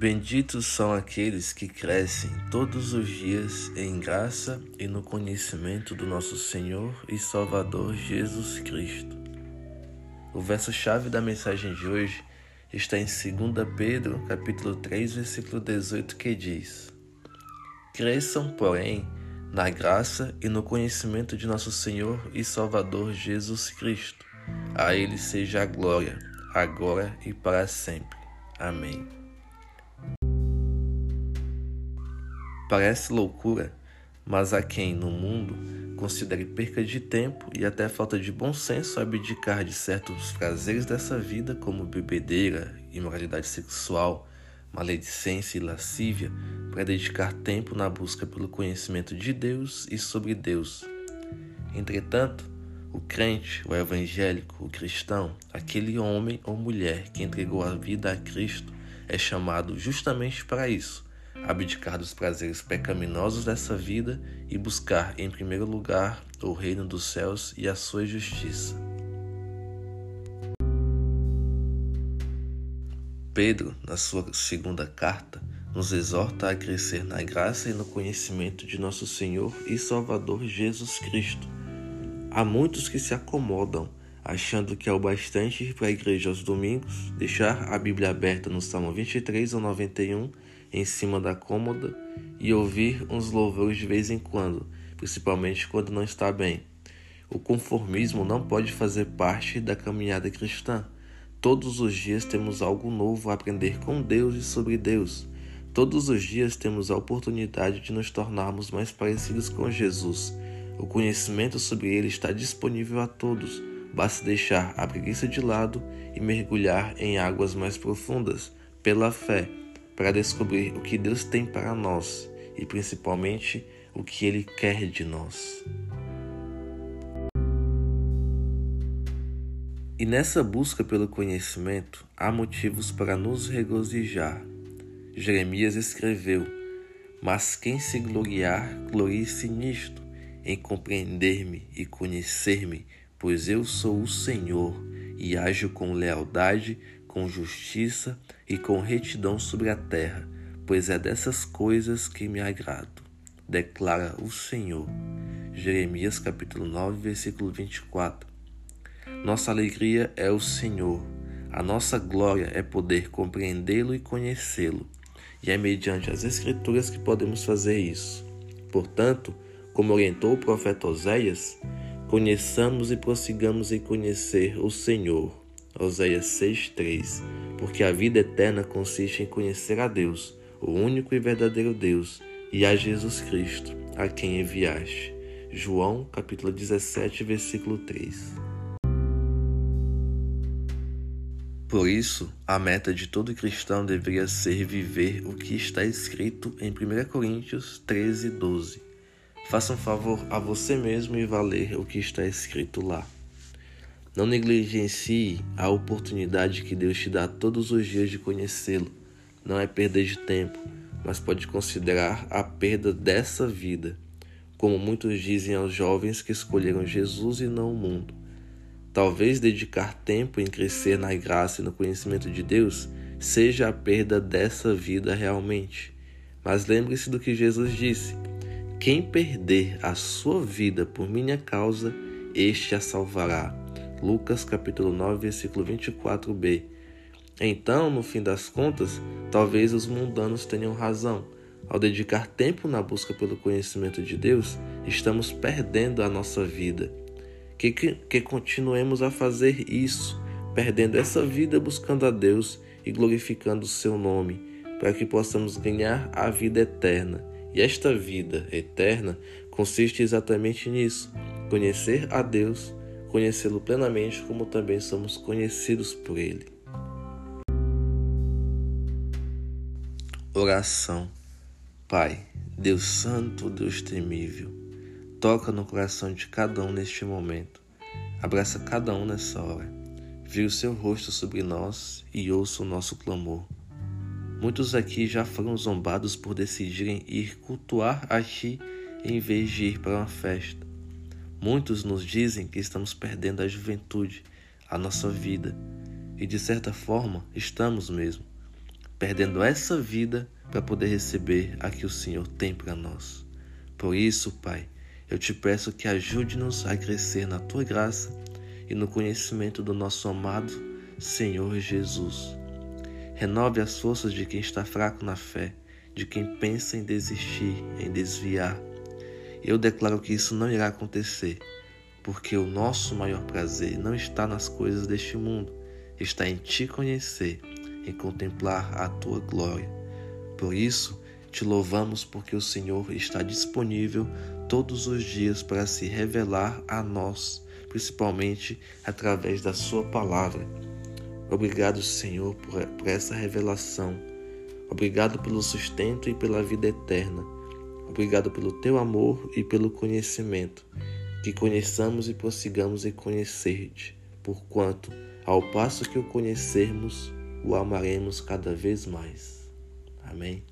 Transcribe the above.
Benditos são aqueles que crescem todos os dias em graça e no conhecimento do nosso Senhor e Salvador Jesus Cristo. O verso-chave da mensagem de hoje está em 2 Pedro, capítulo 3, versículo 18, que diz: Cresçam, porém, na graça e no conhecimento de nosso Senhor e Salvador Jesus Cristo. A ele seja a glória, agora e para sempre. Amém. Parece loucura, mas há quem no mundo considere perca de tempo e até falta de bom senso abdicar de certos prazeres dessa vida, como bebedeira, imoralidade sexual, maledicência e lascívia, para dedicar tempo na busca pelo conhecimento de Deus e sobre Deus. Entretanto, o crente, o evangélico, o cristão, aquele homem ou mulher que entregou a vida a Cristo, é chamado justamente para isso abdicar dos prazeres pecaminosos dessa vida e buscar em primeiro lugar o reino dos céus e a sua justiça. Pedro, na sua segunda carta, nos exorta a crescer na graça e no conhecimento de nosso Senhor e Salvador Jesus Cristo. Há muitos que se acomodam, achando que é o bastante ir para a igreja aos domingos, deixar a Bíblia aberta no Salmo 23 ou 91 em cima da cômoda e ouvir uns louvores de vez em quando, principalmente quando não está bem. O conformismo não pode fazer parte da caminhada cristã. Todos os dias temos algo novo a aprender com Deus e sobre Deus. Todos os dias temos a oportunidade de nos tornarmos mais parecidos com Jesus. O conhecimento sobre Ele está disponível a todos. Basta deixar a preguiça de lado e mergulhar em águas mais profundas, pela fé para descobrir o que Deus tem para nós e principalmente o que Ele quer de nós. E nessa busca pelo conhecimento há motivos para nos regozijar. Jeremias escreveu: Mas quem se gloriar, glorie-se nisto, em compreender-me e conhecer-me, pois eu sou o Senhor e ajo com lealdade, com justiça e com retidão sobre a terra, pois é dessas coisas que me agrado, declara o Senhor. Jeremias capítulo 9, versículo 24. Nossa alegria é o Senhor, a nossa glória é poder compreendê-lo e conhecê-lo, e é mediante as Escrituras que podemos fazer isso. Portanto, como orientou o profeta Oséias, conheçamos e prossigamos em conhecer o Senhor Oséias 6:3 Porque a vida eterna consiste em conhecer a Deus, o único e verdadeiro Deus, e a Jesus Cristo, a quem enviaste. João capítulo 17, versículo 3. Por isso, a meta de todo cristão deveria ser viver o que está escrito em 1 Coríntios 13, 12. Faça um favor a você mesmo e vá ler o que está escrito lá. Não negligencie a oportunidade que Deus te dá todos os dias de conhecê-lo. Não é perda de tempo, mas pode considerar a perda dessa vida, como muitos dizem aos jovens que escolheram Jesus e não o mundo. Talvez dedicar tempo em crescer na graça e no conhecimento de Deus seja a perda dessa vida realmente. Mas lembre-se do que Jesus disse: quem perder a sua vida por minha causa, este a salvará. Lucas capítulo 9, versículo 24b. Então, no fim das contas, talvez os mundanos tenham razão. Ao dedicar tempo na busca pelo conhecimento de Deus, estamos perdendo a nossa vida. Que, que, que continuemos a fazer isso, perdendo essa vida buscando a Deus e glorificando o seu nome, para que possamos ganhar a vida eterna. E esta vida eterna consiste exatamente nisso: conhecer a Deus conhecê-lo plenamente, como também somos conhecidos por Ele. Oração. Pai, Deus Santo, Deus temível, toca no coração de cada um neste momento. Abraça cada um nessa hora. Vira o seu rosto sobre nós e ouça o nosso clamor. Muitos aqui já foram zombados por decidirem ir cultuar a Ti em vez de ir para uma festa. Muitos nos dizem que estamos perdendo a juventude, a nossa vida, e de certa forma estamos mesmo. perdendo essa vida para poder receber a que o Senhor tem para nós. Por isso, Pai, eu te peço que ajude-nos a crescer na tua graça e no conhecimento do nosso amado Senhor Jesus. Renove as forças de quem está fraco na fé, de quem pensa em desistir, em desviar. Eu declaro que isso não irá acontecer, porque o nosso maior prazer não está nas coisas deste mundo, está em te conhecer, em contemplar a tua glória. Por isso, te louvamos porque o Senhor está disponível todos os dias para se revelar a nós, principalmente através da Sua palavra. Obrigado, Senhor, por, essa revelação. Obrigado pelo sustento e pela vida eterna. Obrigado pelo teu amor e pelo conhecimento. Que conheçamos e prossigamos em conhecer-te, porquanto, ao passo que o conhecermos, o amaremos cada vez mais. Amém.